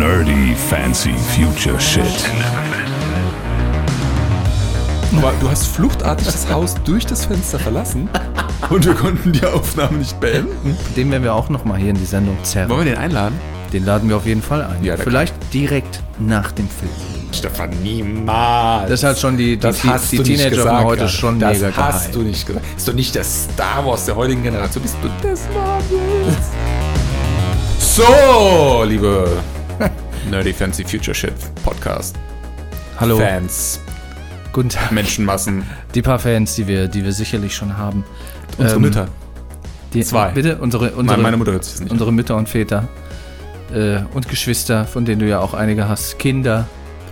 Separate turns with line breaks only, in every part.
Nerdy Fancy Future Shit.
Aber du hast fluchtartig das Haus durch das Fenster verlassen und wir konnten die Aufnahme nicht beenden.
Den werden wir auch noch mal hier in die Sendung zerren.
Wollen wir den einladen?
Den laden wir auf jeden Fall ein.
Ja,
Vielleicht direkt nach dem Film.
Stefan, niemals.
Das ist halt schon die, die,
Das
die,
hast
die
du nicht
Teenager
gesagt,
von heute schon
das
mega
hast
gehypt.
du nicht gesagt. Ist doch nicht der Star Wars der heutigen Generation, bist du des Marvels. so, liebe Nerdy Fancy Future Shit Podcast
Hallo,
Fans,
guten Tag.
Menschenmassen,
Die paar Fans, die wir, die wir sicherlich schon haben.
unsere
Ähm,
Mütter.
Die,
Zwei.
Bitte, unsere, unsere,
Nein, meine Mutter hört sich nicht.
unsere Mütter und Väter äh, und Geschwister, von denen du ja auch einige hast, Kinder.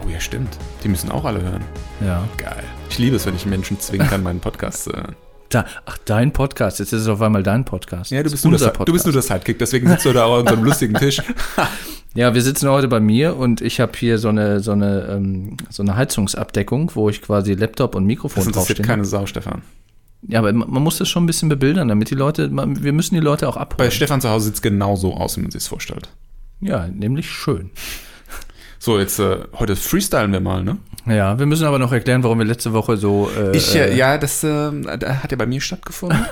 Oh ja, stimmt. Die müssen auch alle hören.
Ja.
Geil. Ich liebe es, wenn ich Menschen zwingen kann, meinen Podcast zu hören.
Da, ach, dein Podcast. Jetzt ist es auf einmal dein Podcast.
Ja, du bist,
ist
nur das, du bist nur der Sidekick, deswegen sitzt du da auch an unserem lustigen Tisch.
Ja, wir sitzen heute bei mir und ich habe hier so eine, so, eine, ähm, so eine Heizungsabdeckung, wo ich quasi Laptop und
Das
Mikrofon
interessiert
draufstehen.
keine Sau, Stefan.
Ja, aber man muss das schon ein bisschen bebildern, damit die Leute, man, wir müssen die Leute auch
Bei
abholen.
Stefan zu Hause sieht es genau so aus, wie man sich es vorstellt.
Ja, nämlich schön.
So, jetzt äh, heute freestylen wir mal, ne?
Ja, wir müssen aber noch erklären, warum wir letzte Woche so. Äh,
Ich, äh,
äh,
ja, das äh, da hat ja bei mir stattgefunden.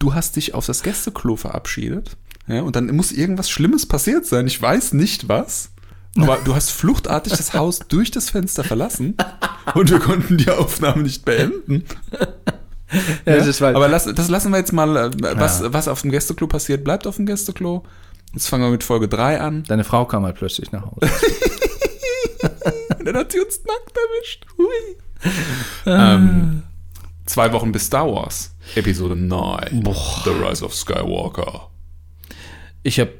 Du hast dich auf das Gästeklo verabschiedet. Ja, und dann muss irgendwas Schlimmes passiert sein. Ich weiß nicht was. Aber du hast fluchtartig das Haus durch das Fenster verlassen und wir konnten die Aufnahme nicht beenden.
ja, weil,
Aber lass, das lassen wir jetzt mal, äh, was, was auf dem Gästeklo passiert, bleibt auf dem Gästeklo. Jetzt fangen wir mit Folge 3 an.
deine Frau kam halt plötzlich nach Hause.
Und dann hat sie uns nackt erwischt. Hui. Ähm, zwei Wochen bis Star Wars. Episode 9. The Rise of Skywalker.
Ich habe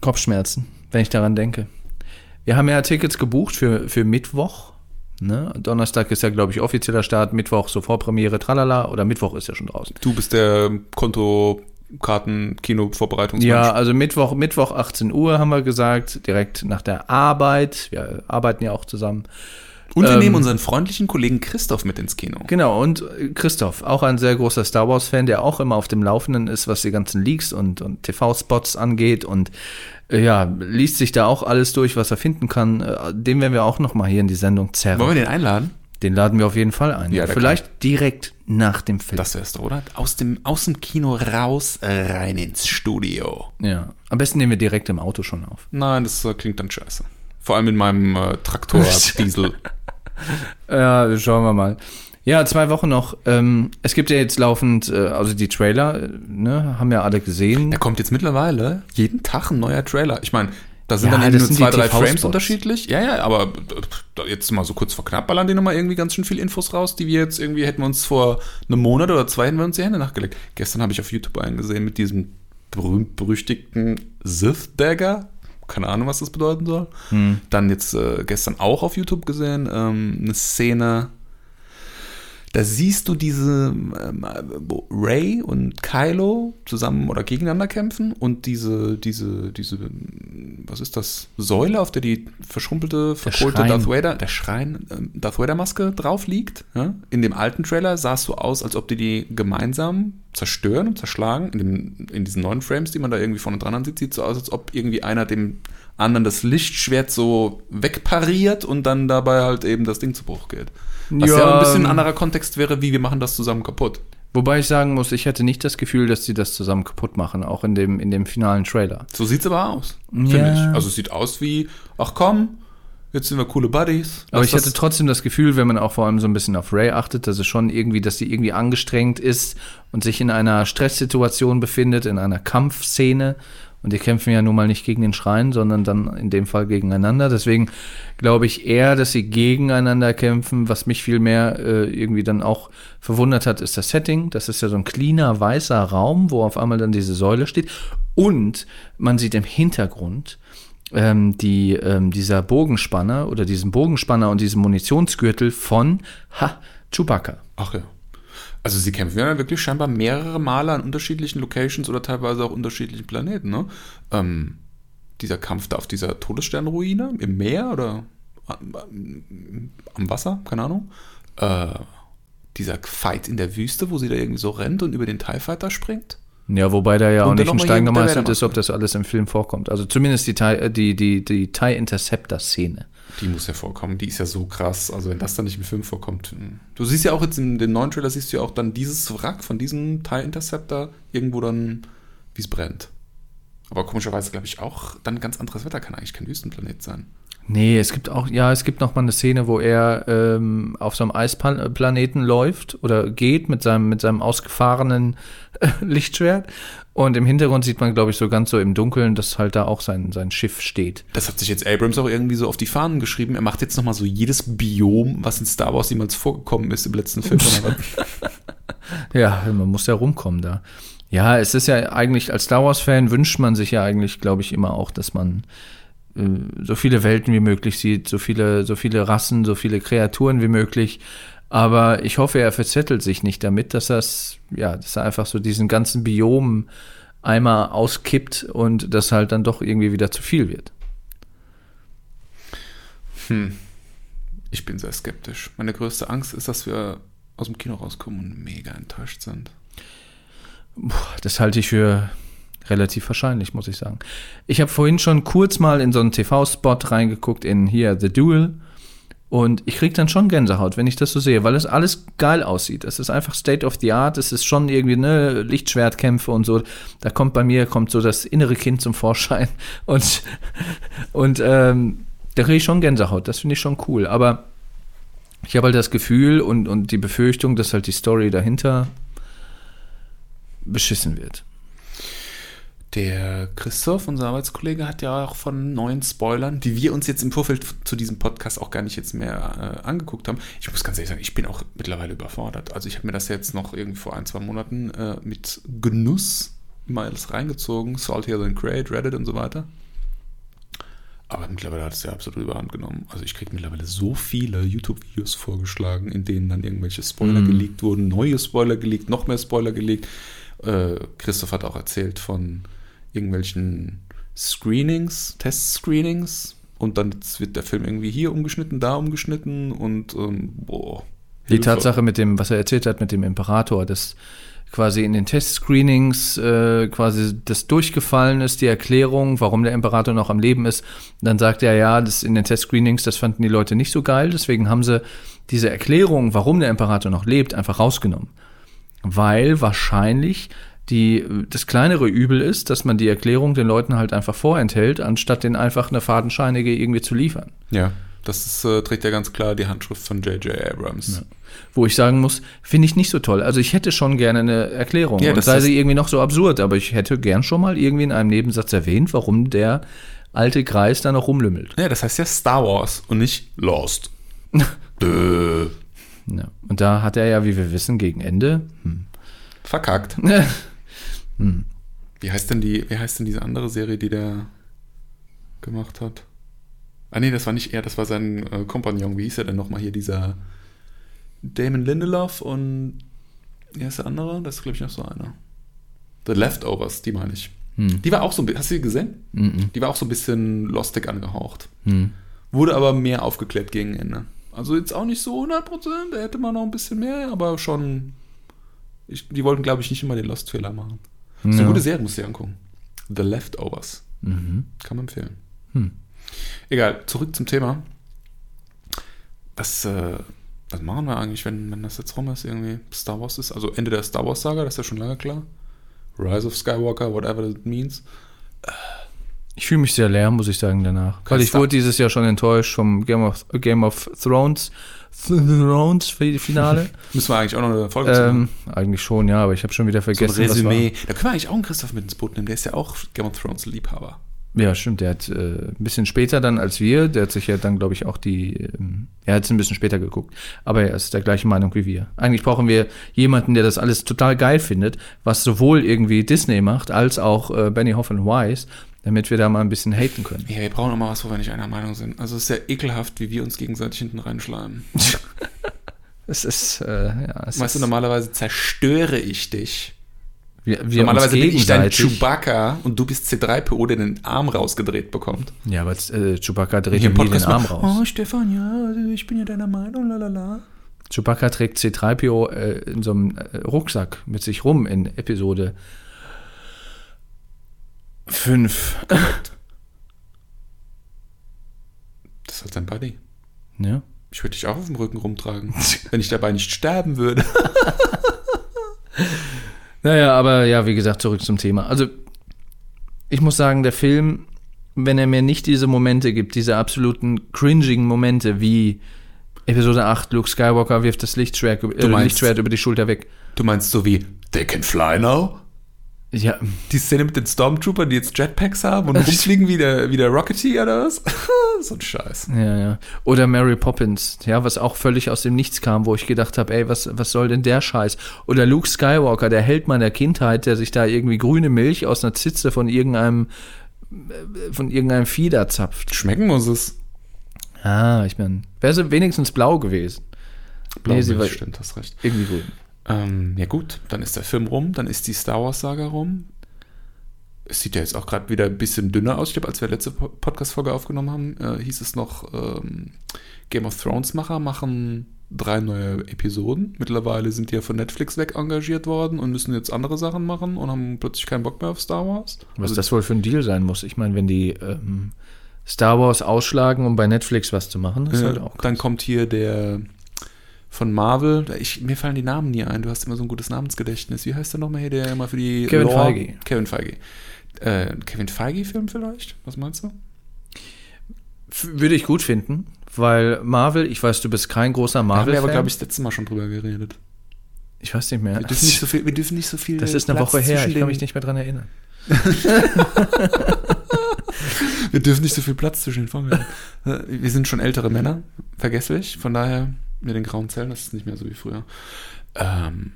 Kopfschmerzen, wenn ich daran denke. Wir haben ja Tickets gebucht für, für Mittwoch. Ne? Donnerstag ist ja, glaube ich, offizieller Start. Mittwoch so Vorpremiere, tralala. Oder Mittwoch ist ja schon draußen.
Du bist der Kontokarten kino vorbereitungsmensch
Ja, also Mittwoch, Mittwoch 18 Uhr haben wir gesagt, direkt nach der Arbeit. Wir arbeiten ja auch zusammen.
Und wir
ähm,
nehmen unseren freundlichen Kollegen Christoph mit ins Kino.
Genau, und äh, Christoph, auch ein sehr großer Star Wars-Fan, der auch immer auf dem Laufenden ist, was die ganzen Leaks und, und TV-Spots angeht und äh, ja, liest sich da auch alles durch, was er finden kann. Äh, Den werden wir auch noch mal hier in die Sendung zerren.
Wollen wir den einladen?
Den laden wir auf jeden Fall ein.
Ja,
Vielleicht direkt nach dem Film.
Das wär's oder? Aus dem, aus dem Kino raus, rein ins Studio.
ja, am besten nehmen wir direkt im Auto schon auf.
Nein, das klingt dann scheiße. Vor allem in meinem äh, Traktor-Diesel.
Ja, schauen wir mal. Ja, zwei Wochen noch. Ähm, es gibt ja jetzt laufend, äh, also die Trailer, ne, haben ja alle gesehen.
Da kommt jetzt mittlerweile jeden Tag ein neuer Trailer. Ich meine, da sind
Ja,
dann nur zwei, drei. Frames unterschiedlich. Ja, ja, aber äh, jetzt mal so kurz vor knapp ballern die nochmal irgendwie ganz schön viel Infos raus, die wir jetzt irgendwie hätten wir uns vor einem Monat oder zwei hätten wir uns die Hände nachgelegt. Gestern habe ich auf YouTube eingesehen mit diesem berühmt-berüchtigten Sith Dagger. Keine Ahnung, was das bedeuten soll.
Hm.
Dann jetzt äh, gestern auch auf YouTube gesehen, ähm, eine Szene, da siehst du diese, ähm, wo Ray und Kylo zusammen oder gegeneinander kämpfen und diese, diese, diese, was ist das, Säule, auf der die verschrumpelte, verkohlte. Darth Vader, der Schrein, ähm, Darth Vader Maske drauf liegt. Ja? In dem alten Trailer sah es so aus, als ob die die gemeinsam zerstören und zerschlagen. In, dem, in diesen neuen Frames, die man da irgendwie vorne dran ansieht, sieht so aus, als ob irgendwie einer dem anderen das Lichtschwert so wegpariert und dann dabei halt eben das Ding zu Bruch geht. Was ja,
Ja,
ein bisschen ein
ähm,
anderer Kontext wäre, wie wir machen das zusammen kaputt.
Wobei ich sagen muss, ich hätte nicht das Gefühl, dass sie das zusammen kaputt machen, auch in dem, in dem finalen Trailer.
So sieht's aber aus, finde
Ja.
ich. Also es sieht aus wie, ach komm, jetzt sind wir coole Buddies.
Aber ich hatte trotzdem das Gefühl, wenn man auch vor allem so ein bisschen auf Ray achtet, dass es schon irgendwie, dass sie irgendwie angestrengt ist und sich in einer Stresssituation befindet, in einer Kampfszene. Und die kämpfen ja nun mal nicht gegen den Schrein, sondern dann in dem Fall gegeneinander. Deswegen glaube ich eher, dass sie gegeneinander kämpfen. Was mich viel mehr äh, irgendwie dann auch verwundert hat, ist das Setting. Das ist ja so ein cleaner, weißer Raum, wo auf einmal dann diese Säule steht. Und man sieht im Hintergrund ähm, die, ähm, dieser Bogenspanner oder diesen Bogenspanner und diesen Munitionsgürtel von ha, Chewbacca.
Ach ja. Also sie kämpfen ja wirklich scheinbar mehrere Male an unterschiedlichen Locations oder teilweise auch unterschiedlichen Planeten, ne? Ähm, dieser Kampf da auf dieser Todessternruine im Meer oder am, Wasser, keine Ahnung. Äh, dieser Fight in der Wüste, wo sie da irgendwie so rennt und über den TIE Fighter springt.
Ja, wobei da ja
Und
auch nicht ein Stein gemeißelt ist, ob das alles im Film vorkommt. Also zumindest die äh, die, die, die TIE Interceptor-Szene.
Die muss ja vorkommen, die ist ja so krass. Also wenn das dann nicht im Film vorkommt. hm. Du siehst ja auch jetzt in den neuen Trailer, siehst du ja auch dann dieses Wrack von diesem TIE Interceptor irgendwo dann, wie es brennt. Aber komischerweise glaube ich auch, dann ganz anderes Wetter kann eigentlich kein Wüstenplanet sein.
Nee, es gibt auch, ja, es gibt noch mal eine Szene, wo er ähm, auf so einem Eisplaneten läuft oder geht mit seinem, mit seinem ausgefahrenen äh, Lichtschwert. Und im Hintergrund sieht man, glaube ich, so ganz so im Dunkeln, dass halt da auch sein, sein Schiff steht.
Das hat sich jetzt Abrams auch irgendwie so auf die Fahnen geschrieben. Er macht jetzt nochmal so jedes Biom, was in Star Wars jemals vorgekommen ist im letzten Film.
Ja, man muss ja rumkommen da. Ja, es ist ja eigentlich, als Star Wars-Fan wünscht man sich ja eigentlich, glaube ich, immer auch, dass man äh, so viele Welten wie möglich sieht, so viele, so viele Rassen, so viele Kreaturen wie möglich. Aber ich hoffe, er verzettelt sich nicht damit, dass das, ja, dass er einfach so diesen ganzen Biom einmal auskippt und das halt dann doch irgendwie wieder zu viel wird.
ich bin sehr skeptisch. Meine größte Angst ist, dass wir aus dem Kino rauskommen und mega enttäuscht sind.
Das halte ich für relativ wahrscheinlich, muss ich sagen. Ich habe vorhin schon kurz mal in so einen TV-Spot reingeguckt, in hier The Duel. Und ich kriege dann schon Gänsehaut, wenn ich das so sehe, weil es alles geil aussieht. Es ist einfach State of the Art, es ist schon irgendwie ne Lichtschwertkämpfe und so. Da kommt bei mir kommt so das innere Kind zum Vorschein und und ähm, da kriege ich schon Gänsehaut. Das finde ich schon cool. Aber ich habe halt das Gefühl und und die Befürchtung, dass halt die Story dahinter beschissen wird.
Der Christoph, unser Arbeitskollege, hat ja auch von neuen Spoilern, die wir uns jetzt im Vorfeld zu diesem Podcast auch gar nicht jetzt mehr äh, angeguckt haben. Ich muss ganz ehrlich sagen, ich bin auch mittlerweile überfordert. Also ich habe mir das jetzt noch irgendwie vor ein, zwei Monaten äh, mit Genuss mal alles reingezogen. Saltier Than Great, Reddit und so weiter. Aber mittlerweile hat es ja absolut überhand genommen. Also ich kriege mittlerweile so viele YouTube-Videos vorgeschlagen, in denen dann irgendwelche Spoiler
Mhm.
geleakt wurden, neue Spoiler geleakt, noch mehr Spoiler geleakt. Äh, Christoph hat auch erzählt von irgendwelchen Screenings, Test-Screenings und dann wird der Film irgendwie hier umgeschnitten, da umgeschnitten und ähm, boah.
Die
Hilfe.
Tatsache mit dem, was er erzählt hat mit dem Imperator, dass quasi in den Testscreenings äh, quasi das durchgefallen ist, die Erklärung, warum der Imperator noch am Leben ist. Dann sagt er, ja, das in den Testscreenings, das fanden die Leute nicht so geil, deswegen haben sie diese Erklärung, warum der Imperator noch lebt, einfach rausgenommen. Weil wahrscheinlich die, das kleinere Übel ist, dass man die Erklärung den Leuten halt einfach vorenthält, anstatt den einfach eine fadenscheinige irgendwie zu liefern.
Ja, das ist, äh, trägt ja ganz klar die Handschrift von J.J. Abrams.
Wo ich sagen muss, finde ich nicht so toll. Also ich hätte schon gerne eine Erklärung.
Ja, das
sei
ist-
sie irgendwie noch so absurd, aber ich hätte gern schon mal irgendwie in einem Nebensatz erwähnt, warum der alte Kreis da noch rumlümmelt.
Ja, das heißt ja Star Wars und nicht Lost.
Ja. Und da hat er ja, wie wir wissen, gegen Ende. Hm.
Verkackt. Wie heißt denn die, wie heißt denn diese andere Serie, die der gemacht hat? Ah nee, das war nicht er, das war sein äh, Kompagnon. Wie hieß er denn nochmal hier, dieser Damon Lindelof und wie heißt der andere? Das ist, glaube ich, noch so einer. The Leftovers, die meine ich.
Hm.
Die war auch so ein bisschen, hast du die gesehen?
Mhm.
Die war auch so ein bisschen lostig angehaucht.
Hm.
Wurde aber mehr aufgeklärt gegen Ende. Also jetzt auch nicht so 100%, da hätte man noch ein bisschen mehr, aber schon. Ich, die wollten, glaube ich, nicht immer den Lost-Fehler machen.
Ja.
eine gute Serie, musst du dir angucken. The Leftovers.
Mhm.
Kann man empfehlen.
Hm.
Egal, zurück zum Thema. Was, äh, was machen wir eigentlich, wenn, wenn das jetzt rum ist, irgendwie Star Wars ist? Also Ende der Star Wars-Saga, das ist ja schon lange klar. Rise of Skywalker, whatever that means.
Ich fühle mich sehr leer, muss ich sagen, danach. Weil ich wurde dieses Jahr schon enttäuscht vom Game of, Game of Thrones, Thrones Finale.
Müssen wir eigentlich auch noch eine Folge
ähm,
machen.
eigentlich schon, ja, aber ich habe schon wieder
So ein
vergessen. was war.
Resümee. Da können wir eigentlich auch einen Christoph mit ins Boot nehmen. Der ist ja auch Game of Thrones Liebhaber.
Ja, stimmt. Der hat äh, ein bisschen später dann als wir, der hat sich ja dann, glaube ich, auch die, ähm, er hat es ein bisschen später geguckt. Aber er ist der gleichen Meinung wie wir. Eigentlich brauchen wir jemanden, der das alles total geil findet, was sowohl irgendwie Disney macht, als auch äh, Benny Hoff und Wise, damit wir da mal ein bisschen haten können.
Ja, wir brauchen auch mal was, wo wir nicht einer Meinung sind. Also es ist ja ekelhaft, wie wir uns gegenseitig hinten reinschleimen.
Es ist, äh, ja, es
Weißt du,
ist,
normalerweise zerstöre ich dich.
wir, wir
normalerweise bin ich dein Chewbacca und du bist C3PO, der den Arm rausgedreht bekommt.
Ja, aber äh, Chewbacca dreht
Hier
nie den Arm raus.
Oh, Stefan, ja, also ich bin ja deiner Meinung, lalala.
Chewbacca trägt C3PO äh, in so einem äh, Rucksack mit sich rum in Episode Fünf.
Das ist halt dein Buddy.
Ja.
Ich würde dich auch auf dem Rücken rumtragen, wenn ich dabei nicht sterben würde.
Naja, aber ja, wie gesagt, zurück zum Thema. Also, ich muss sagen, der Film, wenn er mir nicht diese Momente gibt, diese absoluten cringigen Momente wie Episode 8, Luke Skywalker wirft das Lichtschwert, äh, Lichtschwert über die Schulter weg.
Du meinst so wie, they can fly now?
Ja,
Die Szene mit den Stormtroopern, die jetzt Jetpacks haben und rumfliegen wie der, wie der Rocketeer oder was? so ein Scheiß.
ja, ja. Oder Mary Poppins, ja, was auch völlig aus dem Nichts kam, wo ich gedacht habe, ey, was, was soll denn der Scheiß? Oder Luke Skywalker, der Held meiner Kindheit, der sich da irgendwie grüne Milch aus einer Zitze von irgendeinem äh, von irgendeinem da zapft.
Schmecken muss es.
Ah, ich meine, wäre sie wenigstens blau gewesen.
Blau
Nee, sie war-
stimmt, hast recht.
Irgendwie grün.
Ähm, ja gut, dann ist der Film rum, dann ist die Star Wars Saga rum. Es sieht ja jetzt auch gerade wieder ein bisschen dünner aus. Ich glaube, als wir letzte Po- Podcast-Folge aufgenommen haben, äh, hieß es noch, ähm, Game of Thrones-Macher machen drei neue Episoden. Mittlerweile sind die ja von Netflix weg engagiert worden und müssen jetzt andere Sachen machen und haben plötzlich keinen Bock mehr auf Star Wars.
Was
Also,
das wohl für ein Deal sein muss. Ich meine, wenn die ähm, Star Wars ausschlagen, um bei Netflix was zu machen, ist
äh,
halt auch
dann kommt hier der von Marvel, ich, mir fallen die Namen nie ein, du hast immer so ein gutes Namensgedächtnis. Wie heißt der nochmal hier, der immer für die
Kevin
Lore-
Feige.
Kevin Feige. Äh, Kevin Feige-Film vielleicht? Was meinst du?
Würde ich gut finden, weil Marvel, ich weiß, du bist kein großer
Da haben wir
Marvel-Fan.
aber, glaube ich, das letzte Mal schon drüber geredet.
ich weiß nicht mehr.
Wir dürfen nicht so viel, wir dürfen nicht so viel
das ist eine
Platz
Woche her, ich kann mich nicht mehr dran erinnern.
Wir dürfen nicht so viel Platz zwischen den. Äh, Wir sind schon ältere Männer, vergesslich. Von daher, mit den grauen Zellen, das ist nicht mehr so wie früher. Ähm,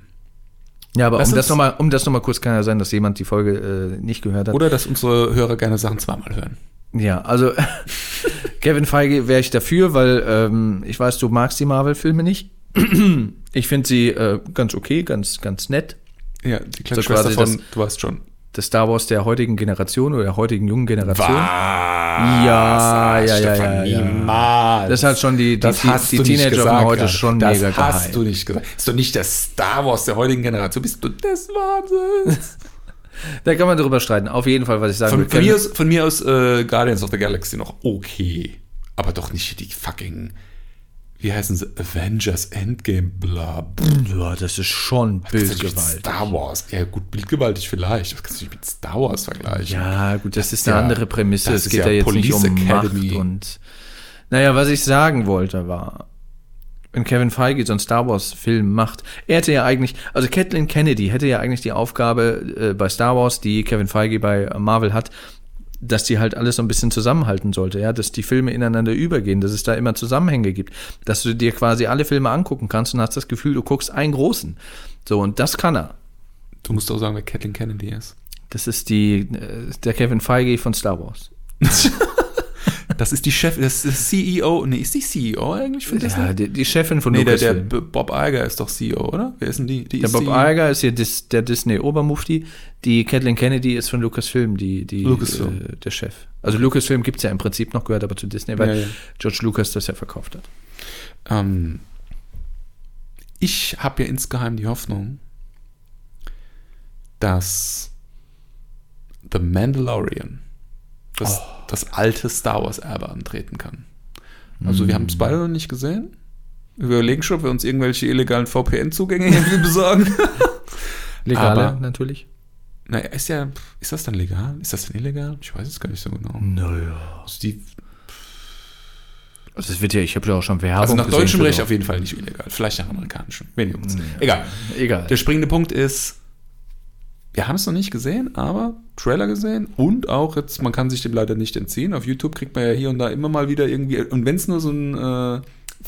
Ja, aber um das
uns-
nochmal, um das noch mal kurz kann ja sein, dass jemand die Folge äh, nicht gehört hat.
oder dass unsere Hörer gerne Sachen zweimal hören.
Ja, also Kevin Feige wäre ich dafür, weil ähm, ich weiß, du magst die Marvel-Filme nicht. Ich finde sie äh, ganz okay, ganz, ganz nett.
Ja, die kleine
So
Schwester von,
das-
du weißt schon.
Das Star Wars der heutigen Generation oder der heutigen jungen Generation.
Was?
Ja, ja, ja,
Stefan,
ja, ja.
Niemals.
Das hat schon die, die,
Das
die,
hast
die
nicht
Teenager
gesagt
heute schon
das
mega
hast
gehypt.
du nicht gesagt. Ist doch nicht der Star Wars der heutigen Generation. Bist du des Wahnsinns?
Da kann man darüber streiten. Auf jeden Fall, was ich sagen
Von, von mir aus, von mir aus äh, Guardians of the Galaxy noch okay. Aber doch nicht die fucking, wie heißen sie, Avengers Endgame, bla.
ja, das ist schon
Das ist nicht mit
Bildgewalt.
Star Wars. Ja, gut, bildgewaltig vielleicht. Das kannst du nicht mit Star Wars vergleichen.
Ja, gut, das, ist
ist
eine
ja-
andere Prämisse.
das
Es geht
ja
ja jetzt nicht um
Police Academy.
Macht und. Naja, was ich sagen wollte war, wenn Kevin Feige so einen Star Wars-Film macht, er hätte ja eigentlich, also Kathleen Kennedy hätte ja eigentlich die Aufgabe äh, bei Star Wars, die Kevin Feige bei Marvel hat, dass die halt alles so ein bisschen zusammenhalten sollte, ja, dass die Filme ineinander übergehen, dass es da immer Zusammenhänge gibt, dass du dir quasi alle Filme angucken kannst und hast das Gefühl, du guckst einen großen. So, und das kann er.
Du musst auch sagen, wer Kathleen Kennedy ist.
Das ist die, äh, der Kevin Feige von Star Wars.
Das ist die Chef, das ist CEO. Nee, ist die CEO eigentlich von Disney?
Ja, die, die Chefin von
nee, der, der
Lucasfilm.
B- Bob Iger ist doch CEO, oder? Wer ist denn die? die
Der
ist
Bob
die,
Iger ist hier Dis, der Disney-Obermufti. Die Kathleen Kennedy ist von Lucasfilm, die, die,
Lucasfilm.
Äh, der Chef. Also Lucasfilm gibt es ja im Prinzip noch, gehört aber zu Disney, weil
Ja, ja.
George Lucas das ja verkauft hat.
Ähm, ich habe ja insgeheim die Hoffnung, dass The Mandalorian das, das alte Star Wars Erbe antreten kann. Also wir haben es beide noch nicht gesehen. Wir überlegen schon, ob wir uns irgendwelche illegalen VPN-Zugänge irgendwie besorgen.
Legaler
Aber-
natürlich.
naja, ist ja, ist das dann legal? Ist das denn illegal? Ich weiß es gar nicht so genau.
Naja.
Also, die,
Also es wird ja, ich habe ja auch schon Werbung
also nach
gesehen
deutschem Recht auf jeden Fall nicht illegal. Vielleicht nach amerikanischem. Wen juckt's? Egal.
Egal.
Der springende Punkt ist, wir haben es noch nicht gesehen, aber Trailer gesehen und auch jetzt, man kann sich dem leider nicht entziehen. Auf YouTube kriegt man ja hier und da immer mal wieder irgendwie, und wenn es nur so ein äh,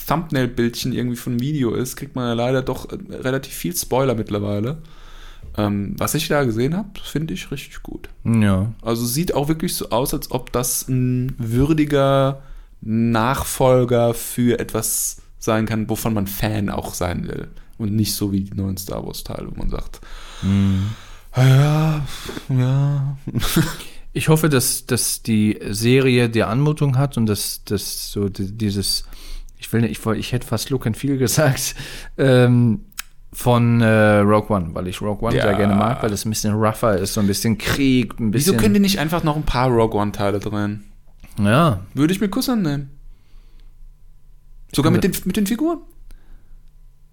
Thumbnail-Bildchen irgendwie von einem Video ist, kriegt man ja leider doch äh, relativ viel Spoiler mittlerweile. Ähm, was ich da gesehen habe, finde ich richtig gut.
Ja.
Also sieht auch wirklich so aus, als ob das ein würdiger Nachfolger für etwas sein kann, wovon man Fan auch sein will. Und nicht so wie die neuen Star Wars-Teile, wo man sagt, ja, ja.
Ich hoffe, dass, dass die Serie die Anmutung hat und dass, dass so di- dieses, ich will nicht, ich, ich hätte fast Look and Feel gesagt, ähm, Von äh, Rogue One, weil ich Rogue One
Ja.
sehr gerne mag, weil es ein bisschen rougher ist, so ein bisschen Krieg, ein
Wieso
bisschen.
können die nicht einfach noch ein paar Rogue One-Teile drin?
ja,
Würde ich mit Kuss annehmen. Sogar mit den, mit den Figuren.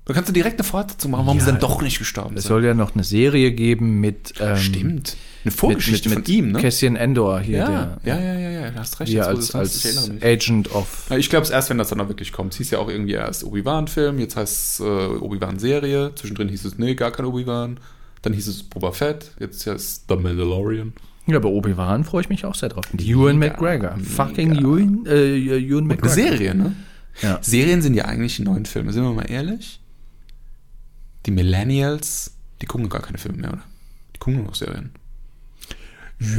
Da kannst du direkt eine Fortsetzung machen, warum
Ja,
sie dann doch nicht gestorben
es
sind.
soll ja noch eine Serie geben mit. Ähm,
Stimmt. Eine
Mit,
Vorgeschichte
mit, mit
von ihm, ne?
Cassian Endor hier,
Ja,
der.
ja, ja, ja, ja, du hast recht. Du
als,
es
als. Agent of.
Ja, Ich glaube es erst, wenn das dann auch wirklich kommt. Es hieß ja auch irgendwie erst Obi-Wan-Film, jetzt heißt es äh, Obi-Wan-Serie. Zwischendrin hieß es, nee, gar kein Obi-Wan. Dann hieß es Boba Fett, jetzt heißt es The Mandalorian.
Ja, bei Obi-Wan freue ich mich auch sehr drauf. Ewan
Mega,
McGregor.
mega.
Fucking Ewan, äh, Ewan
Eine
McGregor.
Serie, ne?
Ja.
Serien sind ja eigentlich die neuen Filme, sind wir mal ehrlich. Die Millennials, die gucken gar keine Filme mehr, oder? Die gucken nur noch Serien.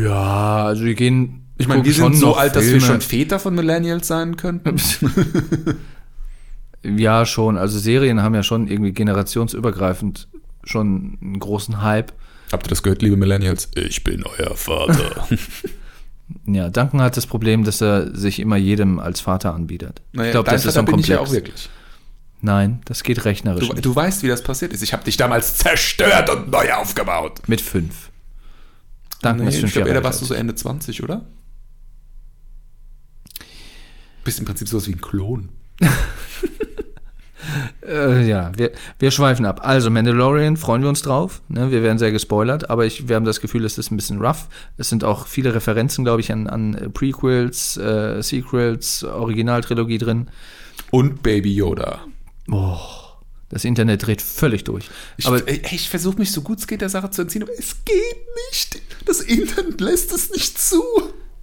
Ja, also wir gehen.
Ich meine, wir sind so alt, dass wir
Filme.
schon Väter von Millennials sein könnten.
Ja, schon. Also Serien haben ja schon irgendwie generationsübergreifend schon einen großen Hype.
Habt ihr das gehört, liebe Millennials? Ich bin euer Vater.
Ja, Duncan hat das Problem, dass er sich immer jedem als Vater anbietet. ich glaube, das ist so ein Komplex.
ich ja auch wirklich.
Nein, das geht rechnerisch
Du,
nicht.
du weißt, wie das passiert ist. Ich habe dich damals zerstört und neu aufgebaut.
Mit fünf. Duncan
Nee, ich glaube, da warst du so Ende 20, oder? Bist im Prinzip sowas wie ein Klon.
Äh, ja, wir, wir schweifen ab. Also, Mandalorian, freuen wir uns drauf. Ne? Wir werden sehr gespoilert, aber ich, wir haben das Gefühl, es ist ein bisschen rough. Es sind auch viele Referenzen, glaube ich, an, an äh, Prequels, äh, Sequels, Originaltrilogie drin.
Und Baby Yoda.
Das Internet dreht völlig durch.
Ich,
aber
ey, ich versuche mich so gut es geht der Sache zu entziehen, aber es geht nicht. Das Internet lässt es nicht zu.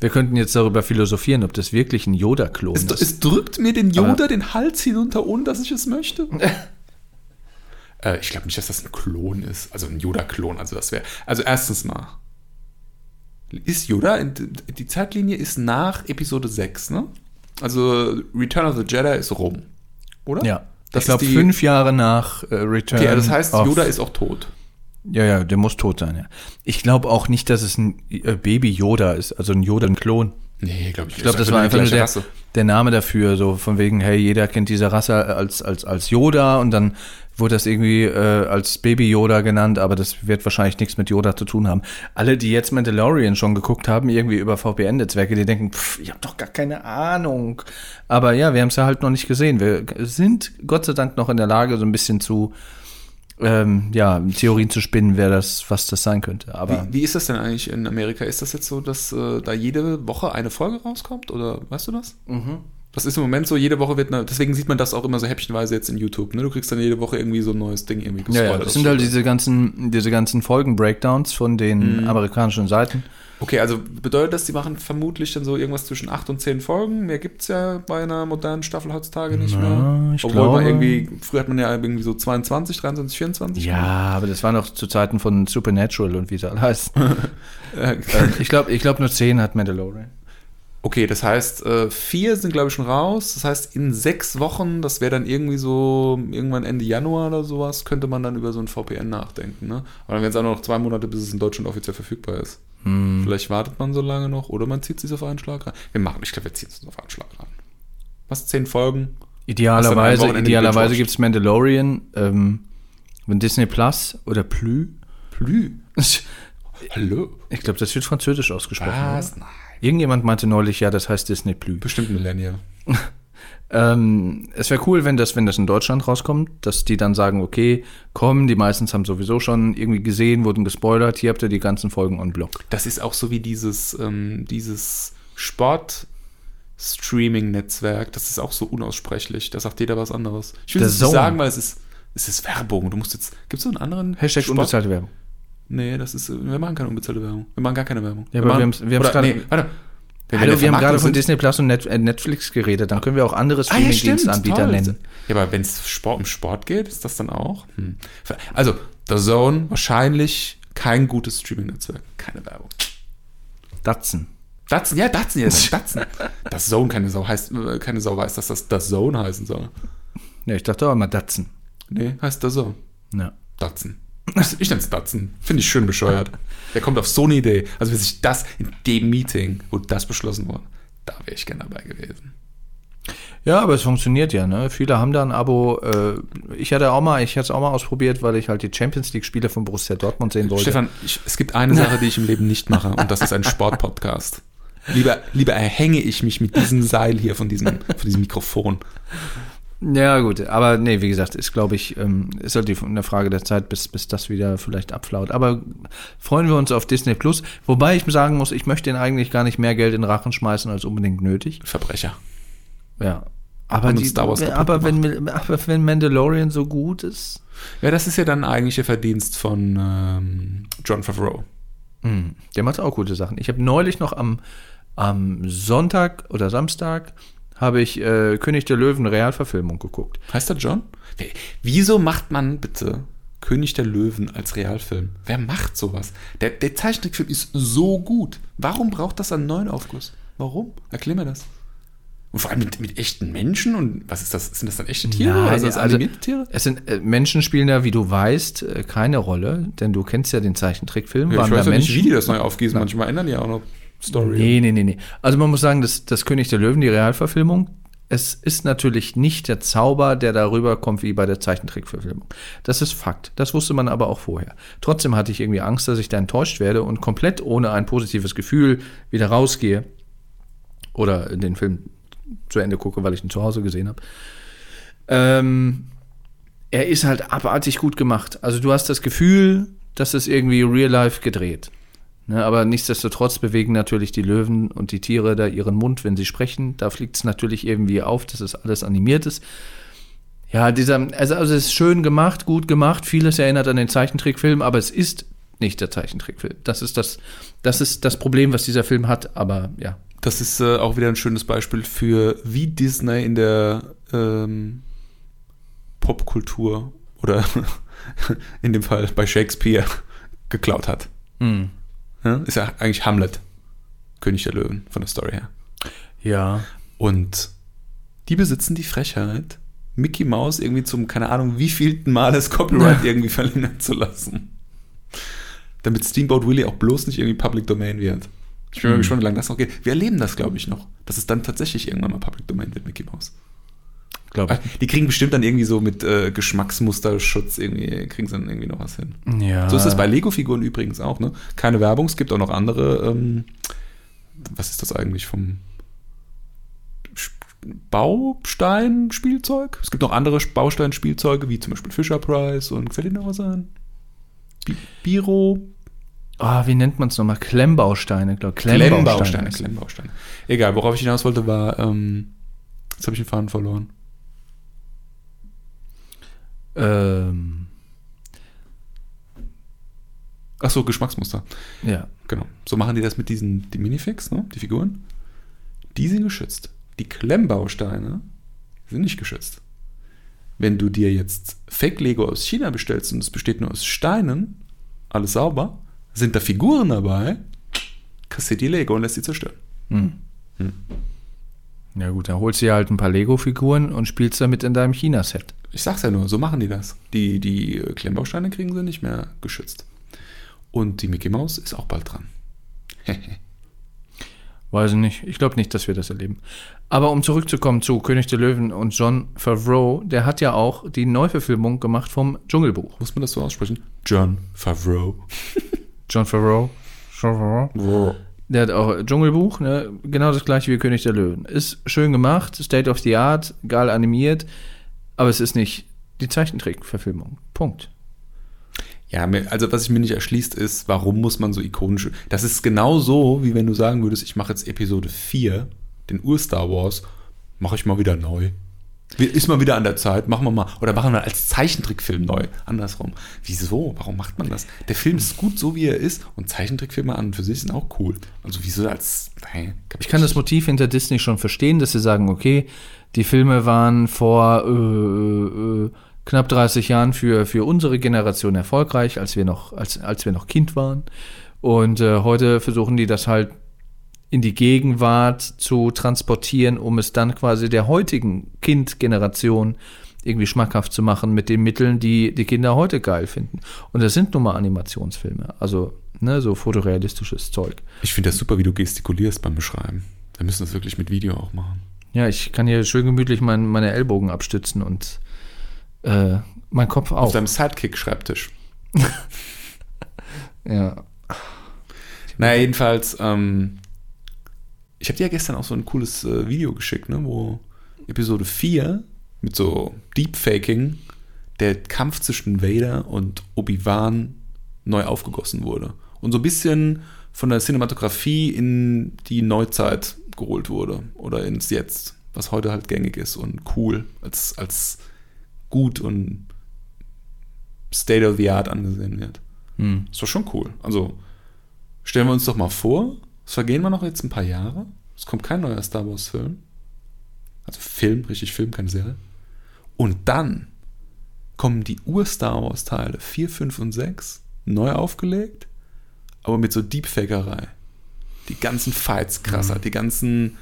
wir könnten jetzt darüber philosophieren, ob das wirklich ein Yoda-Klon ist.
es drückt mir den Yoda
Aber-
den Hals hinunter, ohne dass ich es möchte. äh, ich glaube nicht, dass das ein Klon ist. Also ein Yoda-Klon. Also das wäre. Also erstens mal. Ist Yoda, die Zeitlinie ist nach Episode 6, ne? Also Return of the Jedi ist rum. Oder?
ja.
Das
ich glaube, fünf Jahre nach äh, Return.
Okay, das heißt, Yoda ist auch tot.
Ja, ja, der muss tot sein, ja. Ich glaube auch nicht, dass es ein äh, Baby Yoda ist, also ein Yoda-Klon.
Nee, glaube ich
Ich glaube, das war einfach nur der, der Name dafür, so von wegen, hey, jeder kennt diese Rasse als, als, als Yoda und dann wurde das irgendwie äh, als Baby Yoda genannt, aber das wird wahrscheinlich nichts mit Yoda zu tun haben. Alle, die jetzt Mandalorian schon geguckt haben, irgendwie über VPN-Netzwerke, die denken, pff, ich habe doch gar keine Ahnung. Aber ja, wir haben es ja halt noch nicht gesehen. Wir sind Gott sei Dank noch in der Lage, so ein bisschen zu ähm, ja, Theorien zu spinnen, wer das, was das sein könnte. Aber
Wie, wie ist das denn eigentlich in Amerika? Ist das jetzt so, dass äh, da jede Woche eine Folge rauskommt? Oder weißt du das?
Mhm.
Das ist im Moment so, jede Woche wird eine, deswegen sieht man das auch immer so häppchenweise jetzt in YouTube. Ne? Du kriegst dann jede Woche irgendwie so ein neues Ding irgendwie
ja, ja,
gespoilert.
das sind halt diese ganzen, diese ganzen Folgen-Breakdowns von den amerikanischen Seiten.
Okay, also bedeutet das, die machen vermutlich dann so irgendwas zwischen 8 und 10 Folgen? Mehr gibt es ja bei einer modernen Staffel heutzutage nicht
Na,
mehr.
ich
Obwohl
glaube-
man irgendwie, früher hat man ja irgendwie so 22, 23, 24.
Ja, aber das war noch zu Zeiten von Supernatural und wie es alle heißt. Ich glaube, ich glaub nur 10 hat Mandalorian.
Okay, das heißt, äh, vier sind, glaube ich, schon raus. Das heißt, in sechs Wochen, das wäre dann irgendwie so, irgendwann Ende Januar oder sowas, könnte man dann über so ein VPN nachdenken. Ne? Aber dann wären es auch noch zwei Monate, bis es in Deutschland offiziell verfügbar ist.
Hm.
Vielleicht wartet man so lange noch oder man zieht sich auf einen Schlag rein. Wir machen, ich glaube, wir ziehen es auf einen Schlag rein. Was, zehn Folgen?
Idealerweise, idealerweise gibt es Mandalorian, ähm, Disney Plus oder Plü.
Plü. Hallo.
Ich glaube, das wird französisch ausgesprochen.
Was?
Oder?
Nein.
Irgendjemand meinte neulich, ja, das heißt Disney Plü.
Bestimmt Millennial.
Ähm, es wäre cool, wenn das, wenn das in Deutschland rauskommt, dass die dann sagen, okay, komm, die meisten haben sowieso schon irgendwie gesehen, wurden gespoilert, hier habt ihr die ganzen Folgen on Block.
Das ist auch so wie dieses, ähm, dieses Sport-Streaming-Netzwerk. Das ist auch so unaussprechlich. Da sagt jeder was anderes. Ich will es nicht sagen, weil es ist, es ist Werbung. Du musst jetzt. Gibt es so einen anderen?
Hashtag
Sport?
unbezahlte Werbung.
Nee, das ist. Wir machen keine unbezahlte Werbung. Wir machen gar keine Werbung.
Ja, aber wir
machen,
haben's- wir haben's
oder,
gerade-
nee, warte. Wenn
Hallo,
der
wir haben gerade von Disney Plus und äh, Netflix geredet, dann können wir auch andere
Ah, ja,
Streaming-Dienstanbieter nennen.
Ja, aber wenn es Sport, um Sport geht, ist das dann auch? Hm. Also, The Zone, wahrscheinlich kein gutes Streaming-Netzwerk. Keine Werbung.
Datsen.
Datsen, ja, Datsen, ja, Datsen. Das Zone, keine Sau, heißt, äh, keine Sau weiß, dass das das Zone heißen soll.
Ja, ich dachte auch immer Datsen.
Nee, heißt das Zone.
Ja.
Datsen. Ich nenne es Datsen. Finde ich schön bescheuert. Der kommt auf so eine Idee. Also, wenn sich das in dem Meeting, wo das beschlossen wurde, da wäre ich gerne dabei gewesen.
Ja, aber es funktioniert ja, ne? Viele haben da ein Abo. Äh, ich hatte auch mal, ich hatte es auch mal ausprobiert, weil ich halt die Champions League-Spiele von Borussia Dortmund sehen wollte.
Stefan, ich, es gibt eine Sache, die ich im Leben nicht mache, und das ist ein Sportpodcast. Lieber, lieber erhänge ich mich mit diesem Seil hier von diesem, von diesem Mikrofon.
Ja, gut, aber nee, wie gesagt, ist, glaube ich, ähm, ist halt die, eine Frage der Zeit, bis, bis das wieder vielleicht abflaut. Aber freuen wir uns auf Disney Plus, wobei ich sagen muss, ich möchte ihnen eigentlich gar nicht mehr Geld in den Rachen schmeißen als unbedingt nötig.
Verbrecher.
Ja. Aber, die, aber, wenn, aber wenn Mandalorian so gut ist.
Ja, das ist ja dann eigentlich der Verdienst von ähm, John Favreau.
Hm, der macht auch gute Sachen. Ich habe neulich noch am, am Sonntag oder Samstag habe ich äh, König der Löwen Realverfilmung geguckt.
Heißt der John? Wieso macht man bitte König der Löwen als Realfilm? Wer macht sowas? Der, der Zeichentrickfilm ist so gut. Warum braucht das einen neuen Aufguss? Warum? Erklär mir das. Und vor allem mit, mit echten Menschen und was ist das? Sind das dann echte Tiere?
Nein,
oder sind das
also-
animierte Tiere?
Es sind äh, Menschen spielen da, wie du weißt, äh, keine Rolle, denn du kennst ja den Zeichentrickfilm.
Ja, ich weiß ja nicht,
Menschen.
wie die das neu aufgießen. Manchmal ändern die auch noch Story.
Nee, nee, nee, nee. Also man muss sagen, das, das König der Löwen, die Realverfilmung, es ist natürlich nicht der Zauber, der darüber kommt wie bei der Zeichentrickverfilmung. Das ist Fakt. Das wusste man aber auch vorher. Trotzdem hatte ich irgendwie Angst, dass ich da enttäuscht werde und komplett ohne ein positives Gefühl wieder rausgehe oder den Film zu Ende gucke, weil ich ihn zu Hause gesehen habe. Ähm, er ist halt abartig gut gemacht. Also du hast das Gefühl, dass es irgendwie real life gedreht. Ne, aber nichtsdestotrotz bewegen natürlich die Löwen und die Tiere da ihren Mund, wenn sie sprechen. Da fliegt es natürlich irgendwie auf, dass es alles animiert ist. Ja, dieser, also, also es ist schön gemacht, gut gemacht. Vieles erinnert an den Zeichentrickfilm, aber es ist nicht der Zeichentrickfilm. Das ist das, das ist das Problem, was dieser Film hat. Aber ja,
Das ist äh, auch wieder ein schönes Beispiel für, wie Disney in der ähm, Popkultur oder in dem Fall bei Shakespeare geklaut hat.
Hm.
Ja? Ist ja eigentlich Hamlet, König der Löwen von der Story her.
ja,
Und die besitzen die Frechheit, Mickey Mouse irgendwie zum, keine Ahnung, wievielten Mal das Copyright irgendwie verlängern zu lassen. Damit Steamboat Willie auch bloß nicht irgendwie Public Domain wird. Ich bin mal gespannt, wie lange das noch geht. Wir erleben das, glaube ich, noch. Dass es dann tatsächlich irgendwann mal Public Domain wird, Mickey Mouse.
Glaube
Ah, Die kriegen bestimmt dann irgendwie so mit äh, Geschmacksmusterschutz irgendwie, kriegen sie dann irgendwie noch was hin.
ich. Ja.
So ist es bei Lego-Figuren übrigens auch, ne? Keine Werbung, es gibt auch noch andere, ähm, was ist das eigentlich vom Baustein-Spielzeug? Es gibt noch andere Baustein-Spielzeuge, wie zum Beispiel Fisher Price und fällt Ihnen noch was ein? Bi- Biro,
Ah, wie nennt man es nochmal? Klemmbausteine, glaube ich.
Klemmbausteine, Klemmbausteine. Egal, worauf ich hinaus wollte, war, ähm, jetzt habe ich den Faden verloren.
Ähm,
Ach so, Geschmacksmuster.
ja.
Genau. So machen die das mit diesen die Minifix, ne? die Figuren. Die sind geschützt. Die Klemmbausteine sind nicht geschützt. Wenn du dir jetzt Fake-Lego aus China bestellst und es besteht nur aus Steinen, alles sauber, sind da Figuren dabei, kassiert die Lego und lässt sie zerstören.
Hm. Ja gut, dann holst du dir halt ein paar Lego-Figuren und spielst damit in deinem China-Set.
Ich sag's ja nur, so machen die das. Die, die Klemmbausteine kriegen sie nicht mehr geschützt. Und die Mickey Mouse ist auch bald dran.
Weiß ich nicht. Ich glaube nicht, dass wir das erleben. Aber um zurückzukommen zu König der Löwen und John Favreau, der hat ja auch die Neuverfilmung gemacht vom Dschungelbuch.
Muss man das so aussprechen? John Favreau.
John Favreau. John Favreau. Der hat auch Dschungelbuch, ne? genau das gleiche wie König der Löwen. Ist schön gemacht, State of the Art, geil animiert, aber es ist nicht die Zeichentrickverfilmung. Punkt.
Ja, also was sich mir nicht erschließt ist, warum muss man so ikonisch. Das ist genau so, wie wenn du sagen würdest, ich mache jetzt Episode 4, den Ur-Star Wars, mache ich mal wieder neu. Ist mal wieder an der Zeit, machen wir mal. Oder machen wir als Zeichentrickfilm neu. Andersrum. Wieso? Warum macht man das? Der Film ist gut so, wie er ist. Und Zeichentrickfilme an und für sich sind auch cool. Also wieso als. Nein,
Ich kann das Motiv hinter Disney schon verstehen, dass sie sagen, okay, die Filme waren vor äh, äh, knapp 30 Jahren für, für unsere Generation erfolgreich, als wir noch, als, als wir noch Kind waren. Und äh, heute versuchen die das halt in die Gegenwart zu transportieren, um es dann quasi der heutigen Kindgeneration irgendwie schmackhaft zu machen mit den Mitteln, die die Kinder heute geil finden. Und das sind nun mal Animationsfilme, also ne, so fotorealistisches Zeug.
Ich finde das super, wie du gestikulierst beim Beschreiben. Wir müssen das wirklich mit Video auch machen.
Ja, ich kann hier schön gemütlich mein, meine Ellbogen abstützen und äh, mein Kopf
Auf
auch.
deinem Sidekick-Schreibtisch.
Ja.
Naja, jedenfalls, ähm, ich habe dir ja gestern auch so ein cooles äh, Video geschickt, ne, wo Episode 4 mit so Deepfaking der Kampf zwischen Vader und Obi-Wan neu aufgegossen wurde. Und so ein bisschen von der Cinematografie in die Neuzeit geholt wurde. Oder ins Jetzt, was heute halt gängig ist und cool, als, als gut und State of the Art angesehen wird.
Hm.
Ist doch schon cool. Also stellen wir uns doch mal vor, es vergehen wir noch jetzt ein paar Jahre. Es kommt kein neuer Star Wars-Film. Also Film, richtig Film, keine Serie. Und dann kommen die Ur-Star Wars-Teile 4, 5 und 6 neu aufgelegt, aber mit so Deepfakerei. Die ganzen Fights krasser, die ganzen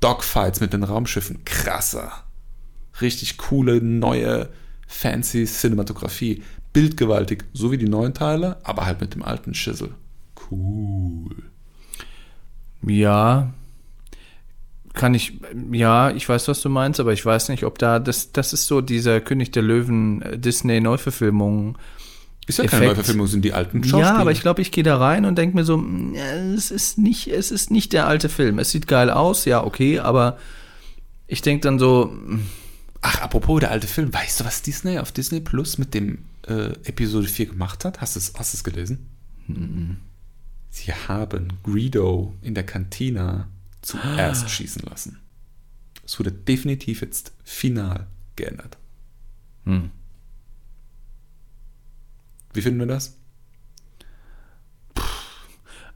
Dogfights mit den Raumschiffen krasser. Richtig coole, neue, fancy Cinematografie. Bildgewaltig, so wie die neuen Teile, aber halt mit dem alten Schissel. Cool.
Ja, kann ich, ja, ich weiß, was du meinst, aber ich weiß nicht, ob da, das, das ist so dieser König der Löwen äh, Disney-Neuverfilmung.
Ist ja keine
Effekt.
Neuverfilmung, sind die alten Schauspieler.
Ja, aber ich glaube, ich gehe da rein und denke mir so, mm, es ist nicht, es ist nicht der alte Film. Es sieht geil aus, ja, okay, aber ich denke dann so, mm,
Ach, apropos der alte Film, weißt du, was Disney auf Disney Plus mit dem äh, Episode 4 gemacht hat? Hast du es hast gelesen? Sie haben Greedo in der Kantina zuerst schießen lassen. Es wurde definitiv jetzt final geändert.
hm.
Wie finden wir das?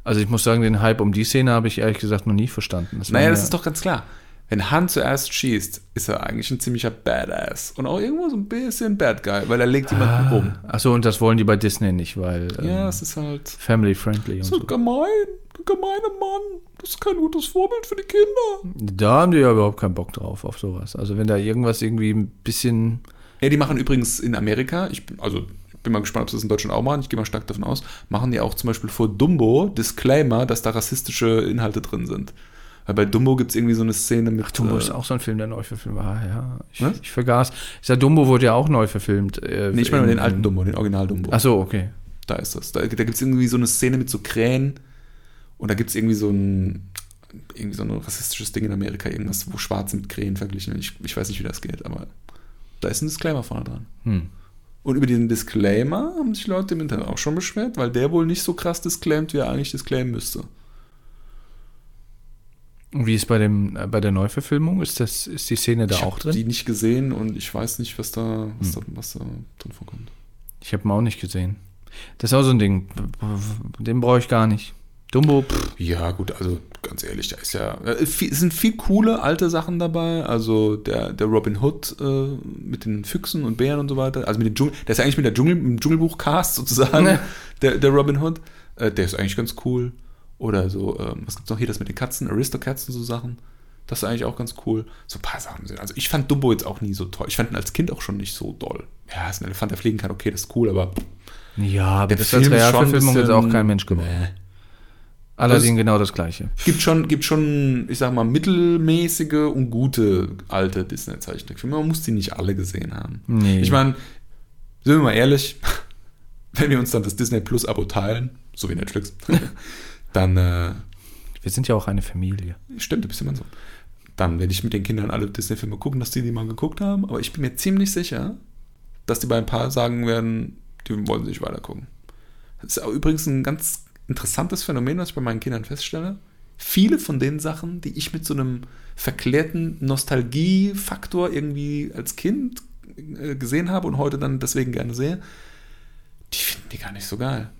also ich muss sagen, den Hype um die Szene habe ich ehrlich gesagt noch nie verstanden. Das
Naja, das ist doch ganz klar. Wenn Han zuerst schießt, ist er eigentlich ein ziemlicher Badass. Und auch irgendwo so ein bisschen Bad Guy, weil er legt jemanden um.
Achso, und das wollen die bei Disney nicht, weil ähm,
Ja, es ist halt
family friendly und
so
so.
gemein. Der gemeine Mann. Das ist kein gutes Vorbild für die Kinder.
Da haben die ja überhaupt keinen Bock drauf, auf sowas. Also wenn da irgendwas irgendwie ein bisschen.
Ja, die machen übrigens in Amerika, ich bin, also ich bin mal gespannt, ob sie das in Deutschland auch machen, ich gehe mal stark davon aus, machen die auch zum Beispiel vor Dumbo Disclaimer, dass da rassistische Inhalte drin sind. Weil bei Dumbo gibt es irgendwie so eine Szene mit.
Ach, Dumbo
äh,
ist auch so ein Film, der neu verfilmt war. Ja, ich,
Was?
ich vergaß. Ich sag, Dumbo wurde ja auch neu verfilmt. Äh,
Nee, ich meine
in-
den alten Dumbo, den Original Dumbo.
Achso, okay.
Da ist das. Da, da gibt es irgendwie so eine Szene mit so Krähen und da gibt es irgendwie so ein irgendwie so ein rassistisches Ding in Amerika, irgendwas, wo Schwarze mit Krähen verglichen werden. Ich, ich weiß nicht, wie das geht, aber da ist ein Disclaimer vorne dran.
Hm.
Und über diesen Disclaimer haben sich Leute im Internet auch schon beschwert, weil der wohl nicht so krass disclaimt, wie er eigentlich disclaimen müsste.
Und wie ist bei dem äh, bei der Neuverfilmung? Ist das ist die Szene da
ich
auch
habe
drin?
die nicht gesehen und ich weiß nicht, was da, was da, was da drin vorkommt.
Ich habe ihn auch nicht gesehen. Das ist auch so ein Ding. Den brauche ich gar nicht. Dumbo, pff,
Ja, gut, also ganz ehrlich, da ist ja. äh, Es sind viel coole alte Sachen dabei. Also der, der Robin Hood äh, mit den Füchsen und Bären und so weiter. Also mit dem Dschungel, der ist eigentlich mit der Dschungel, im Dschungelbuch-Cast sozusagen,
Ne.
der, der Robin Hood. Äh, der ist eigentlich ganz cool. Oder so, ähm, was gibt's noch hier, das mit den Katzen, Aristocats und so Sachen. Das ist eigentlich auch ganz cool. So ein paar Sachen sind. Also ich fand Dumbo jetzt auch nie so toll. Ich fand ihn als Kind auch schon nicht so doll. Ja, ist ein Elefant, der fliegen kann, okay, das ist cool, aber
ja, aber
der
das
Film
als Realverfilmung ist auch kein Mensch geworden.
Nee.
Aladdin genau das gleiche.
gibt schon, gibt schon, ich sag mal, mittelmäßige und gute alte Disney-Zeichentrickfilme. Man muss die nicht alle gesehen haben.
Nee.
Ich meine, sind wir mal ehrlich, wenn wir uns dann das Disney Plus Abo teilen, so wie Netflix, dann äh,
Wir sind ja auch eine Familie.
stimmt, du bist immer so. Dann werde ich mit den Kindern alle Disney-Filme gucken, dass die die mal geguckt haben. Aber ich bin mir ziemlich sicher, dass die bei ein paar sagen werden, die wollen sich weiter gucken. Das ist auch übrigens ein ganz interessantes Phänomen, was ich bei meinen Kindern feststelle. Viele von den Sachen, die ich mit so einem verklärten Nostalgiefaktor irgendwie als Kind äh, gesehen habe und heute dann deswegen gerne sehe, die finden die gar nicht so geil.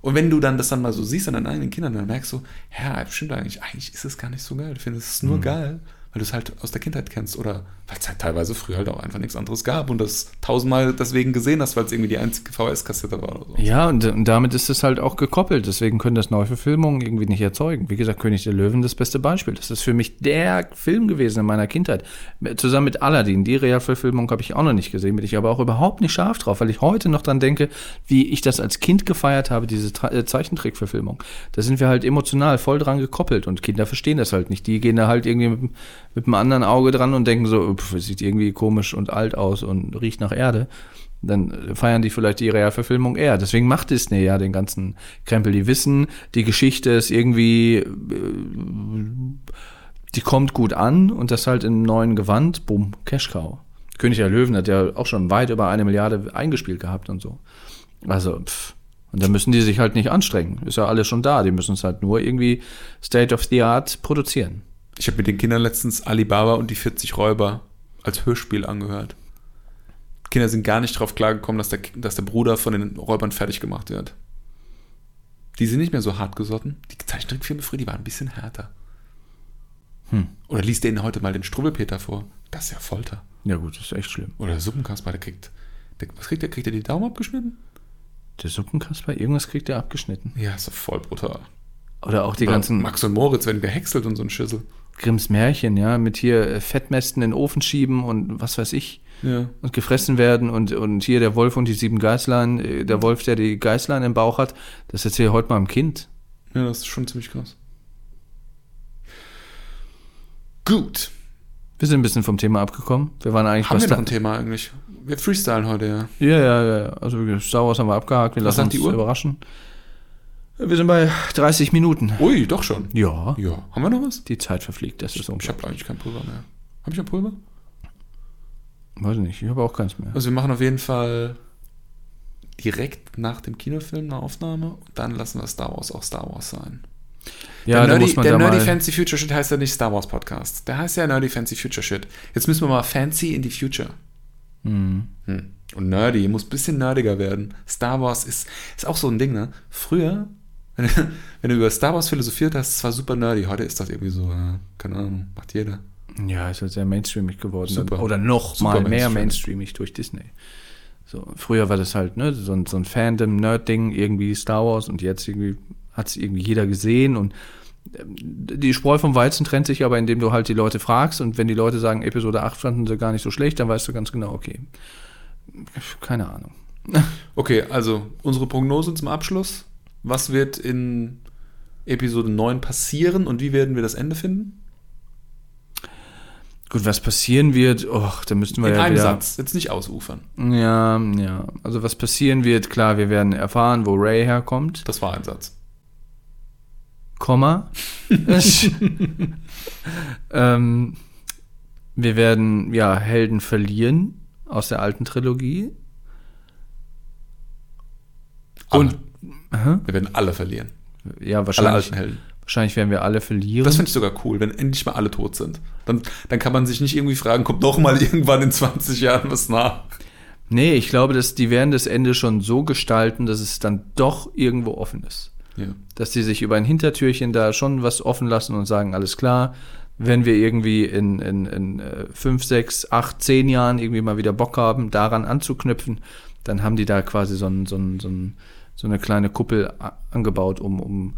Und wenn du dann das dann mal so siehst an deinen eigenen Kindern, dann merkst du, ja, stimmt eigentlich, eigentlich ist es gar nicht so geil. Du findest es nur geil, weil du es halt aus der Kindheit kennst oder weil es halt teilweise früher halt auch einfach nichts anderes gab und das tausendmal deswegen gesehen hast, weil es irgendwie die einzige VHS-Kassette war oder so.
Ja, und, und damit ist es halt auch gekoppelt. Deswegen können das Neuverfilmungen irgendwie nicht erzeugen. Wie gesagt, König der Löwen das beste Beispiel. Das ist für mich der Film gewesen in meiner Kindheit. Zusammen mit Aladdin. Die Realverfilmung habe ich auch noch nicht gesehen. Bin ich aber auch überhaupt nicht scharf drauf, weil ich heute noch dran denke, wie ich das als Kind gefeiert habe, diese Tra äh, Zeichentrickverfilmung. Da sind wir halt emotional voll dran gekoppelt und Kinder verstehen das halt nicht. Die gehen da halt irgendwie mit, mit einem anderen Auge dran und denken so, pff, sieht irgendwie komisch und alt aus und riecht nach Erde. Dann feiern die vielleicht die Realverfilmung eher. Deswegen macht Disney ja den ganzen Krempel. Die wissen, die Geschichte ist irgendwie, äh, die kommt gut an und das halt im neuen Gewand, bumm, Cash Cow. König der Löwen hat ja auch schon weit über eine Milliarde eingespielt gehabt und so. Also, pff. Und da müssen die sich halt nicht anstrengen. Ist ja alles schon da. Die müssen es halt nur irgendwie State of the Art produzieren.
Ich habe mit den Kindern letztens Alibaba und die 40 Räuber als Hörspiel angehört. Kinder sind gar nicht drauf klargekommen, dass der, dass der Bruder von den Räubern fertig gemacht wird. Die sind nicht mehr so hart gesotten. Die Zeichentrickfilme früher, die waren ein bisschen härter.
Hm.
Oder liest denen heute mal den Struwwelpeter vor. Das ist ja Folter.
Ja gut, das ist echt schlimm.
Oder der Suppenkasper, der kriegt. Der, was kriegt der? Kriegt der die Daumen abgeschnitten?
Der Suppenkasper, irgendwas kriegt er abgeschnitten.
Ja, ist doch voll brutal.
Oder auch die
Oder
ganzen
Max und Moritz werden gehäckselt und so ein Schüssel.
Grimms Märchen, ja, mit hier äh, Fettmästen in den Ofen schieben und was weiß ich.
Ja.
Und gefressen werden und, und hier der Wolf und die sieben Geißlein, äh, der Wolf, der die Geißlein im Bauch hat, das erzähle ich heute mal einem Kind.
Ja, das ist schon ziemlich krass. Gut.
Wir sind ein bisschen vom Thema abgekommen. Wir waren eigentlich
Haben wir noch ein Thema eigentlich? Wir freestylen heute, ja.
Ja, ja, ja. Also Star Wars haben wir abgehakt. Wir
Was
lassen uns
die Uhr?
überraschen. Wir sind bei 30 Minuten.
Ui, doch schon.
Ja.
Ja. Haben wir noch was?
Die Zeit verfliegt, das ist.
Ich habe eigentlich kein Pulver mehr. Habe ich ein Pulver?
Weiß ich nicht, ich habe auch keins mehr.
Also wir machen auf jeden Fall direkt nach dem Kinofilm eine Aufnahme und dann lassen wir Star Wars auch Star Wars sein.
Ja,
der Nerdy, der Nerdy Fancy Future Shit heißt ja nicht Star Wars Podcast. Der heißt ja Nerdy Fancy Future Shit. Jetzt müssen wir mal fancy in die Future.
Mhm.
Hm. Und nerdy, muss ein bisschen nerdiger werden. Star Wars ist, ist auch so ein Ding, ne? Früher, wenn du, wenn du über Star Wars philosophiert hast, es war super nerdy. Heute ist das irgendwie so, keine Ahnung, macht jeder.
Ja, ist halt sehr mainstreamig geworden.
Super.
Oder noch
Super
mal mehr
mainstreamig.
mainstreamig durch Disney. So, früher war das halt ne, so, ein, so ein Fandom-Nerd-Ding, irgendwie Star Wars und jetzt irgendwie hat es irgendwie jeder gesehen und ähm, die Spreu vom Weizen trennt sich aber, indem du halt die Leute fragst und wenn die Leute sagen, Episode 8 fanden sie gar nicht so schlecht, dann weißt du ganz genau, okay. Keine Ahnung.
Okay, also unsere Prognose zum Abschluss. Was wird in Episode 9 passieren und wie werden wir das Ende finden?
Gut, was passieren wird, oh, da müssten wir
In
ja
einem
wieder,
Satz, jetzt nicht ausufern.
Ja, ja. Also was passieren wird, klar, wir werden erfahren, wo Ray herkommt.
Das war ein Satz.
Komma. ähm, wir werden ja Helden verlieren aus der alten Trilogie. Und Hä?
wir werden alle verlieren.
ja,
Alle
wahrscheinlich,
alten Helden.
wahrscheinlich werden wir alle verlieren.
Das finde ich sogar cool, wenn endlich mal alle tot sind. Dann, dann kann man sich nicht irgendwie fragen, kommt noch mal irgendwann in 20 Jahren was nach.
nee, ich glaube, dass die werden das Ende schon so gestalten, dass es dann doch irgendwo offen ist.
Ja.
dass die sich über ein Hintertürchen da schon was offen lassen und sagen, alles klar, wenn wir irgendwie in, in, in äh, fünf, sechs, acht, zehn Jahren irgendwie mal wieder Bock haben, daran anzuknüpfen, dann haben die da quasi so, ein, so, ein, so, ein, so eine kleine Kuppel angebaut, um, um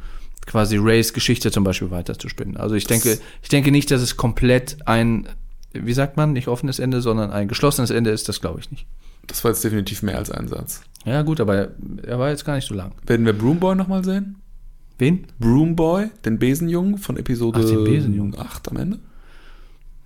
quasi Rays Geschichte zum Beispiel weiterzuspinnen. Also ich denke, ich denke nicht, dass es komplett ein, wie sagt man, nicht offenes Ende, sondern ein geschlossenes Ende ist, das glaube ich nicht.
Das war jetzt definitiv mehr als ein Satz.
Ja gut, aber er war jetzt gar nicht so lang.
Werden wir Broomboy nochmal sehen?
Wen?
Broomboy, den Besenjungen von Episode
Ach, den Besenjungen.
8 am Ende?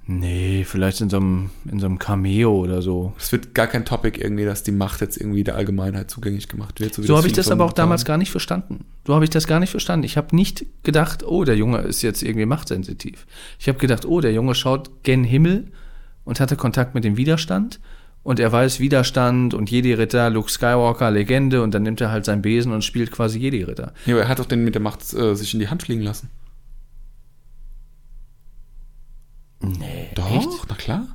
Nee, vielleicht in so einem, in so einem Cameo oder so.
Es wird gar kein Topic irgendwie, dass die Macht jetzt irgendwie der Allgemeinheit zugänglich gemacht wird. wie
So habe ich das aber auch damals
haben.
gar nicht verstanden. So habe ich das gar nicht verstanden. Ich habe nicht gedacht, oh, der Junge ist jetzt irgendwie machtsensitiv. Ich habe gedacht, oh, der Junge schaut gen Himmel und hatte Kontakt mit dem Widerstand und er weiß Widerstand und Jedi-Ritter, Luke Skywalker, Legende und dann nimmt er halt seinen Besen und spielt quasi Jedi-Ritter.
Ja, aber er hat doch den mit der Macht äh, sich in die Hand fliegen lassen.
Nee.
Doch,
Echt?
na klar.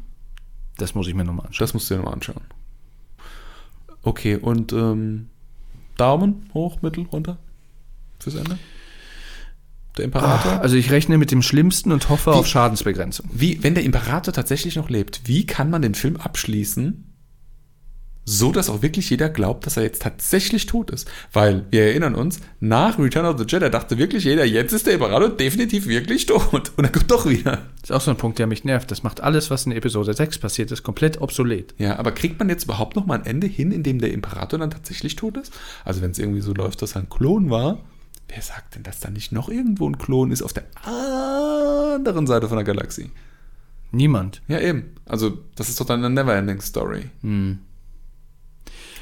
Das muss ich mir nochmal anschauen.
Das musst du dir nochmal anschauen. Okay, und ähm, Daumen hoch, mittel, runter fürs Ende? Der Imperator?
Also ich rechne mit dem Schlimmsten und hoffe auf Schadensbegrenzung.
Wie, wenn der Imperator tatsächlich noch lebt, wie kann man den Film abschließen, so dass auch wirklich jeder glaubt, dass er jetzt tatsächlich tot ist? Weil, wir erinnern uns, nach Return of the Jedi dachte wirklich jeder, jetzt ist der Imperator definitiv wirklich tot. Und er kommt doch wieder.
Das ist auch so ein Punkt, der mich nervt. Das macht alles, was in Episode 6 passiert ist, komplett obsolet.
Ja, aber kriegt man jetzt überhaupt noch mal ein Ende hin, in dem der Imperator dann tatsächlich tot ist? Also wenn es irgendwie so läuft, dass er ein Klon war, wer sagt denn, dass da nicht noch irgendwo ein Klon ist auf der anderen Seite von der Galaxie?
Niemand.
Ja, eben. Also, das ist doch dann eine Neverending Story.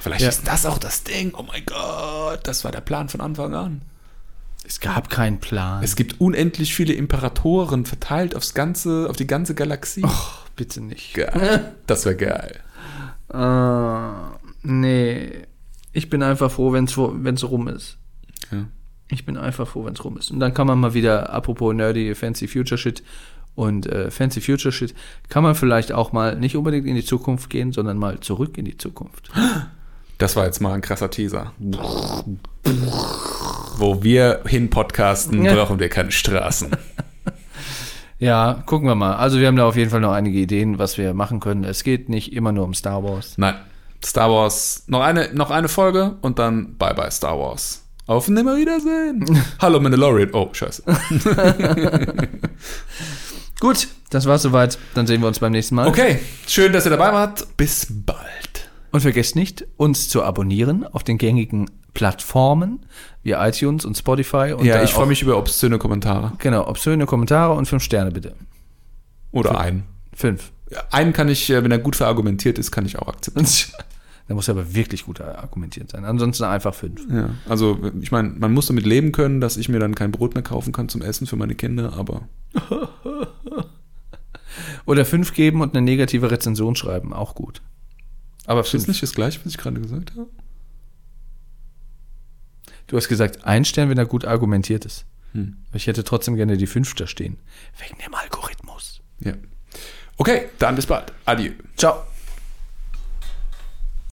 Vielleicht
Ja.
ist das auch das Ding. Oh mein Gott, das war der Plan von Anfang an.
Es gab keinen Plan.
Es gibt unendlich viele Imperatoren verteilt aufs ganze, auf die ganze Galaxie.
Och, bitte nicht.
Geil. Das wäre geil.
Ah, nee. Ich bin einfach froh, wenn es rum ist.
Ja.
Ich bin einfach froh, wenn es rum ist. Und dann kann man mal wieder, apropos nerdy, fancy future shit und äh, fancy future shit, kann man vielleicht auch mal nicht unbedingt in die Zukunft gehen, sondern mal zurück in die Zukunft.
Das war jetzt mal ein krasser Teaser. Wo wir hin podcasten, brauchen wir keine Straßen.
Ja, gucken wir mal. Also wir haben da auf jeden Fall noch einige Ideen, was wir machen können. Es geht nicht immer nur um Star Wars.
Nein. Star Wars, noch eine, noch eine Folge und dann bye bye Star Wars. Auf Nimmerwiedersehen. Hallo Mandalorian. Oh, scheiße.
Gut, das war's soweit. Dann sehen wir uns beim nächsten Mal.
Okay, schön, dass ihr dabei wart. Bis bald.
Und vergesst nicht, uns zu abonnieren auf den gängigen Plattformen wie iTunes und Spotify. Und
ja, ich freue mich über obszöne Kommentare.
Genau, obszöne Kommentare und fünf Sterne bitte.
Oder einen.
Fünf.
Einen kann ich, äh, wenn er gut verargumentiert ist, kann ich auch akzeptieren.
Da muss er aber wirklich gut argumentiert sein. Ansonsten einfach fünf.
Ja, also ich meine, man muss damit leben können, dass ich mir dann kein Brot mehr kaufen kann zum Essen für meine Kinder, aber
Oder fünf geben und eine negative Rezension schreiben, auch gut. Aber
ist das
fünf.
nicht das gleiche, was ich gerade gesagt habe?
Du hast gesagt, ein Stern, wenn er gut argumentiert ist.
Hm.
Ich hätte trotzdem gerne die fünf da stehen. Wegen dem Algorithmus.
Ja. Okay, dann bis bald. Adieu.
Ciao.